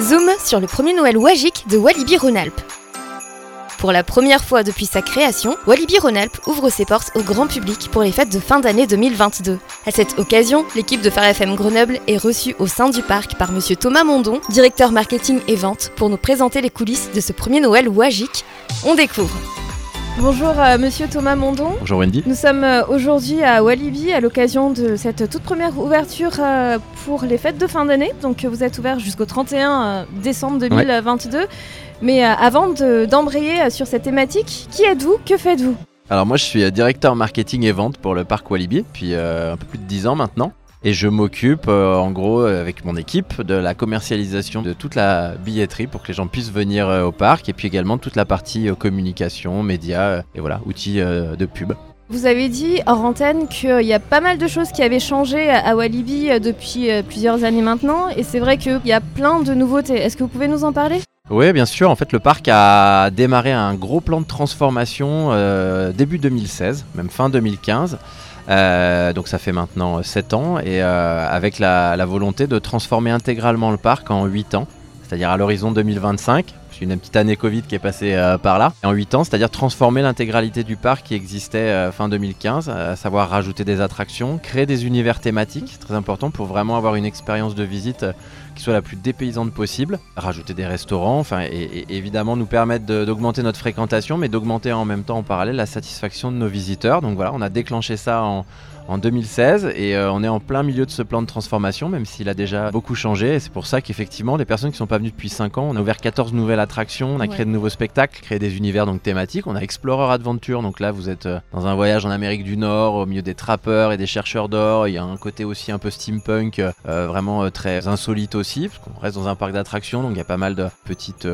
Zoom sur le premier Noël Wagique de Walibi Rhône-Alpes. Pour la première fois depuis sa création, Walibi Rhône-Alpes ouvre ses portes au grand public pour les fêtes de fin d'année 2022. À cette occasion, l'équipe de Phare FM Grenoble est reçue au sein du parc par monsieur Thomas Mondon, directeur marketing et vente, pour nous présenter les coulisses de ce premier Noël Wagique. On découvre. Bonjour euh, Monsieur Thomas Mondon. Bonjour Wendy. Nous sommes euh, aujourd'hui à Walibi à l'occasion de cette toute première ouverture euh, pour les fêtes de fin d'année. Donc vous êtes ouvert jusqu'au 31 décembre 2022. Mais avant d'embrayer sur cette thématique, qui êtes-vous? Que faites-vous? Alors moi je suis directeur marketing et vente pour le parc Walibi depuis un peu plus de 10 ans maintenant. Et je m'occupe euh, en gros avec mon équipe de la commercialisation de toute la billetterie pour que les gens puissent venir euh, au parc et puis également toute la partie euh, communication, médias et voilà, outils de pub. Vous avez dit hors antenne qu'il y a pas mal de choses qui avaient changé à Walibi depuis plusieurs années maintenant et c'est vrai qu'il y a plein de nouveautés. Est-ce que vous pouvez nous en parler? Oui, bien sûr. En fait, le parc a démarré un gros plan de transformation début 2016, même fin 2015. Euh, donc ça fait maintenant 7 ans et euh, avec la, volonté de transformer intégralement le parc en 8 ans, c'est-à-dire à, l'horizon 2025. Une petite année Covid qui est passée euh, par là. En 8 ans, c'est-à-dire transformer l'intégralité du parc qui existait fin 2015, à savoir rajouter des attractions, créer des univers thématiques, très important pour vraiment avoir une expérience de visite qui soit la plus dépaysante possible, rajouter des restaurants, enfin, et, évidemment nous permettre d'augmenter notre fréquentation, mais d'augmenter en même temps en parallèle la satisfaction de nos visiteurs. Donc voilà, on a déclenché ça en, en 2016 et euh, on est en plein milieu de ce plan de transformation, même s'il a déjà beaucoup changé. Et c'est pour ça qu'effectivement, les personnes qui sont pas venues depuis 5 ans, on a ouvert 14 nouvelles attractions, on a créé de nouveaux spectacles, créé des univers donc thématiques. On a Explorer Adventure, donc là vous êtes euh, dans un voyage en Amérique du Nord, au milieu des trappeurs et des chercheurs d'or. Il y a un côté aussi un peu steampunk, euh, vraiment très insolite aussi, parce qu'on reste dans un parc d'attractions, donc il y a pas mal de petites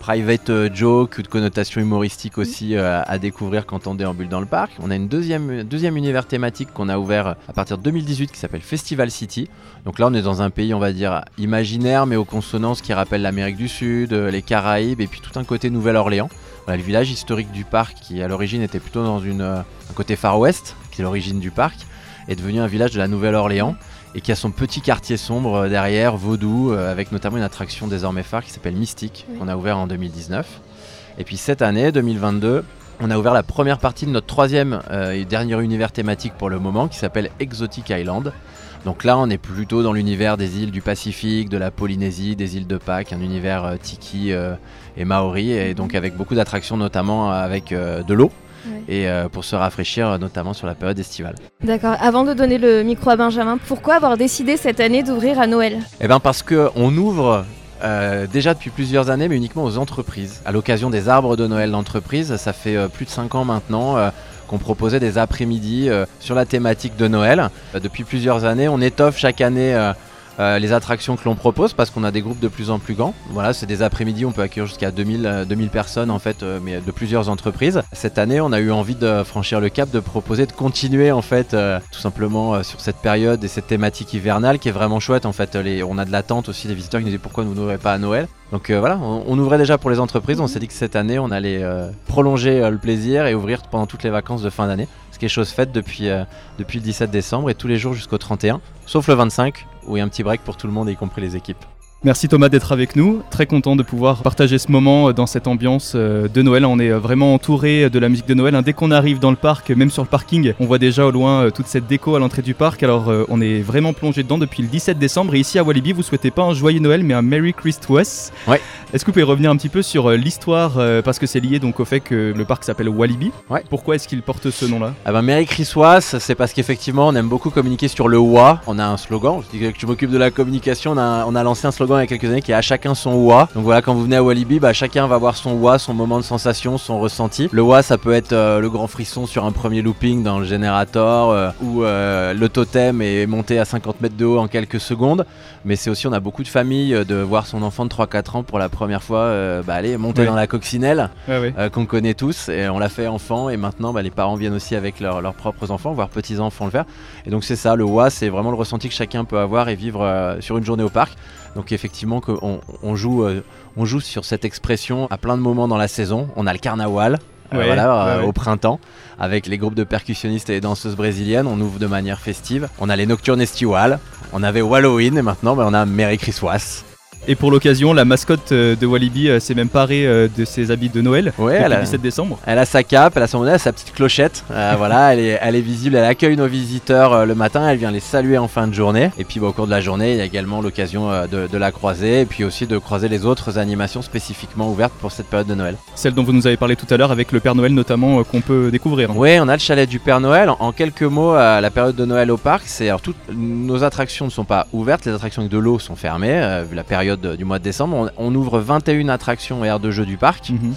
private jokes ou de connotations humoristiques aussi à découvrir quand on déambule dans le parc. On a une deuxième, deuxième univers thématique qu'on a ouvert à partir de 2018 qui s'appelle Festival City. Donc là, on est dans un pays, on va dire, imaginaire, mais aux consonances qui rappellent l'Amérique du Sud, euh, les Caraïbes et puis tout un côté Nouvelle-Orléans. Voilà, le village historique du parc qui à l'origine était plutôt dans une, euh, un côté Far West, qui est l'origine du parc, est devenu un village de la Nouvelle-Orléans et qui a son petit quartier sombre euh, derrière, Vaudou, avec notamment une attraction désormais phare qui s'appelle Mystique, qu'on a ouvert en 2019. Et puis cette année, 2022, on a ouvert la première partie de notre troisième euh, et dernier univers thématique pour le moment qui s'appelle Exotic Island. Donc là, on est plutôt dans l'univers des îles du Pacifique, de la Polynésie, des îles de Pâques, un univers euh, tiki euh, et maori, et donc avec beaucoup d'attractions, notamment avec de l'eau. Et pour se rafraîchir, notamment sur la période estivale. D'accord. Avant de donner le micro à Benjamin, pourquoi avoir décidé cette année d'ouvrir à Noël? Eh bien parce qu'on ouvre euh, déjà depuis plusieurs années, mais uniquement aux entreprises. À l'occasion des arbres de Noël d'entreprise, ça fait euh, plus de 5 ans maintenant euh, qu'on proposait des après-midi sur la thématique de Noël. depuis plusieurs années, on étoffe chaque année euh, les attractions que l'on propose parce qu'on a des groupes de plus en plus grands. Voilà, c'est des après-midi, on peut accueillir jusqu'à 2000, 2000 euh, personnes en fait, euh, mais de plusieurs entreprises. Cette année, on a eu envie de franchir le cap, de proposer de continuer en fait, tout simplement sur cette période et cette thématique hivernale qui est vraiment chouette en fait. on a de l'attente aussi des visiteurs qui nous disent pourquoi nous n'ouvrez pas à Noël? Donc voilà, on, ouvrait déjà pour les entreprises. On s'est dit que cette année, on allait prolonger le plaisir et ouvrir pendant toutes les vacances de fin d'année. Ce qui est chose faite depuis, depuis le 17 décembre et tous les jours jusqu'au 31, sauf le 25 où il y a un petit break pour tout le monde, y compris les équipes. Merci Thomas d'être avec nous. Très content de pouvoir partager ce moment euh, dans cette ambiance euh, de Noël. On est euh, vraiment entouré de la musique de Noël. Dès qu'on arrive dans le parc, même sur le parking, on voit déjà au loin toute cette déco à l'entrée du parc. Alors on est vraiment plongé dedans depuis le 17 décembre. Et ici à Walibi, vous souhaitez pas un joyeux Noël, mais un Merry Christmas. Ouais. Est-ce que vous pouvez revenir un petit peu sur l'histoire parce que c'est lié donc au fait que le parc s'appelle Walibi. Ouais. Pourquoi est-ce qu'il porte ce nom-là? Ah ben, Merry Christmas, c'est parce qu'effectivement on aime beaucoup communiquer sur le wa. On a un slogan. Je dis que je m'occupe de la communication. On a, on a lancé un slogan il y a quelques années qui est chacun son wa. Donc voilà, quand vous venez à Walibi, bah, chacun va avoir son wa, son moment de sensation, son ressenti. Le wa, ça peut être euh, le grand frisson sur un premier looping dans le générateur, euh, ou euh, le totem est monté à 50 mètres de haut en quelques secondes. Mais c'est aussi, on a beaucoup de familles de voir son enfant de 3-4 ans pour la première fois bah, aller monter dans la coccinelle, qu'on connaît tous. Et on l'a fait enfant, et maintenant bah, les parents viennent aussi avec leurs propres enfants, voire petits-enfants le faire. Et donc c'est ça, le wa, c'est vraiment le ressenti que chacun peut avoir et vivre sur une journée au parc. Donc effectivement qu'on on joue, euh, on joue sur cette expression à plein de moments dans la saison. On a le carnaval. Euh, voilà, euh, au printemps, avec les groupes de percussionnistes et danseuses brésiliennes, on ouvre de manière festive. On a les nocturnes estivales, on avait Halloween et maintenant ben, on a Merry Christmas. Et pour l'occasion, la mascotte euh, de Walibi euh, s'est même parée euh, de ses habits de Noël Ouais, elle le a, 17 décembre. elle a sa cape, elle a son sa petite clochette. Euh, voilà, elle est, elle est visible, elle accueille nos visiteurs euh, le matin, elle vient les saluer en fin de journée. Et puis bah, au cours de la journée, il y a également l'occasion euh, de, de la croiser et puis aussi de croiser les autres animations spécifiquement ouvertes pour cette période de Noël. Celle dont vous nous avez parlé tout à l'heure avec le Père Noël notamment qu'on peut découvrir. Oui, on a le chalet du Père Noël. En, en quelques mots, la période de Noël au parc, c'est alors toutes nos attractions ne sont pas ouvertes, les attractions avec de l'eau sont fermées vu la période du mois de décembre. On, on ouvre 21 attractions et aires de jeux du parc Mhm.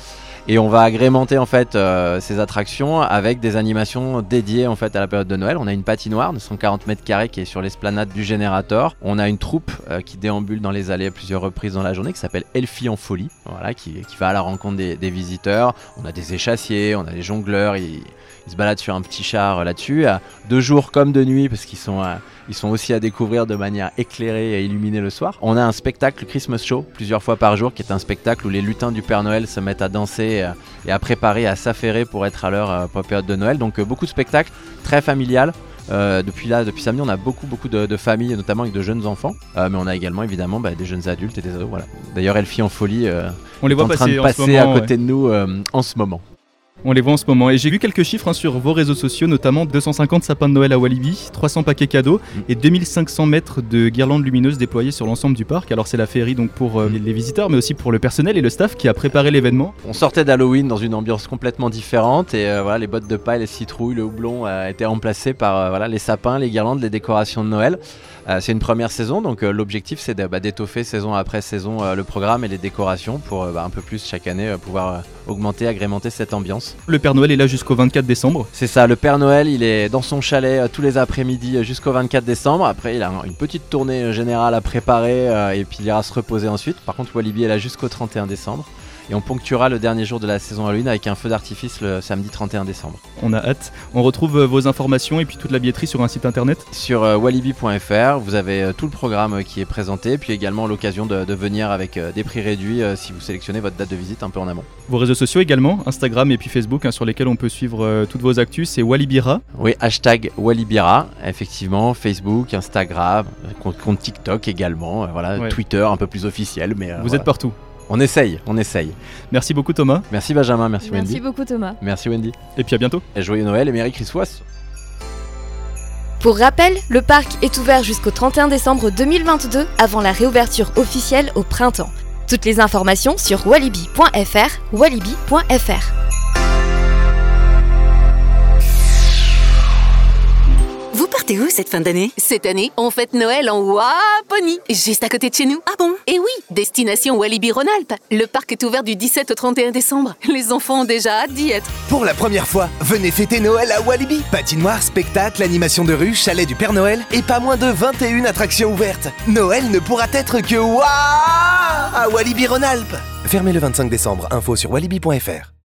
Et on va agrémenter en fait euh, ces attractions avec des animations dédiées en fait à la période de Noël. On a une patinoire de 140 mètres carrés qui est sur l'esplanade du Générateur. On a une troupe euh, qui déambule dans les allées à plusieurs reprises dans la journée qui s'appelle Elfie en folie, voilà, qui, va à la rencontre des, visiteurs. On a des échassiers, on a des jongleurs. Ils, se baladent sur un petit char euh, là-dessus, de jour comme de nuit, parce qu'ils sont, ils sont aussi à découvrir de manière éclairée et illuminée le soir. On a un spectacle Christmas Show plusieurs fois par jour, qui est un spectacle où les lutins du Père Noël se mettent à danser euh, et à préparer, à s'affairer pour être à l'heure euh, pour la période de Noël. Donc euh, beaucoup de spectacles, très familial. Euh, depuis là, depuis samedi, on a beaucoup, beaucoup de, de familles, notamment avec de jeunes enfants, Euh, mais on a également évidemment bah, des jeunes adultes et des ados. Voilà. D'ailleurs, Elfie en folie euh, On les est voit en train passer de passer moment. à ouais. côté de nous en ce moment. On les voit en ce moment. Et j'ai vu quelques chiffres hein, sur vos réseaux sociaux, notamment 250 sapins de Noël à Walibi, 300 paquets cadeaux Mm. et 2500 mètres de guirlandes lumineuses déployées sur l'ensemble du parc. Alors c'est la féerie donc pour euh, les visiteurs, mais aussi pour le personnel et le staff qui a préparé l'événement. On sortait d'Halloween dans une ambiance complètement différente et euh, voilà, les bottes de paille, les citrouilles, le houblon euh, étaient remplacés par euh, voilà, les sapins, les guirlandes, les décorations de Noël. C'est une première saison, donc l'objectif c'est bah, d'étoffer saison après saison le programme et les décorations pour bah, un peu plus chaque année pouvoir augmenter, agrémenter cette ambiance. Le Père Noël est là jusqu'au 24 décembre. C'est ça, le Père Noël, il est dans son chalet euh, tous les après-midi euh, jusqu'au 24 décembre. Après, il a un- une petite tournée euh, générale à préparer et puis il ira se reposer ensuite. Par contre, Walibi est là jusqu'au 31 décembre. Et on ponctuera le dernier jour de la saison Halloween avec un feu d'artifice le samedi 31 décembre. On a hâte. On retrouve euh, vos informations et puis toute la billetterie sur un site internet. Sur euh, walibi.fr, vous avez euh, tout le programme qui est présenté, puis également l'occasion de, de venir avec des prix réduits si vous sélectionnez votre date de visite un peu en amont. Vos réseaux sociaux également, Instagram et puis Facebook, hein, sur lesquels on peut suivre euh, toutes vos actus. C'est Walibira. Oui, hashtag Walibira, effectivement, Facebook, Instagram, compte, compte TikTok également, euh, voilà, Ouais. Twitter un peu plus officiel, mais euh, Vous voilà. êtes partout. On essaye, on essaye. Merci beaucoup Thomas. Merci Benjamin, merci, Merci Wendy. beaucoup Thomas. Merci Wendy. Et puis à bientôt. Et joyeux Noël et Merry Christmas. Pour rappel, le parc est ouvert jusqu'au 31 décembre 2022 avant la réouverture officielle au printemps. Toutes les informations sur walibi.fr, walibi.fr. partez où cette fin d'année? Cette année, on fête Noël en Waponi, Juste à côté de chez nous Ah bon? Et oui, destination Walibi Rhône-Alpes. Le parc est ouvert du 17 au 31 décembre. Les enfants ont déjà hâte d'y être. Pour la première fois, venez fêter Noël à Walibi. Patinoire, spectacle, animation de rue, chalet du Père Noël et pas moins de 21 attractions ouvertes. Noël ne pourra être que waouh à Walibi Rhône-Alpes. Fermé le 25 décembre. Info sur walibi.fr.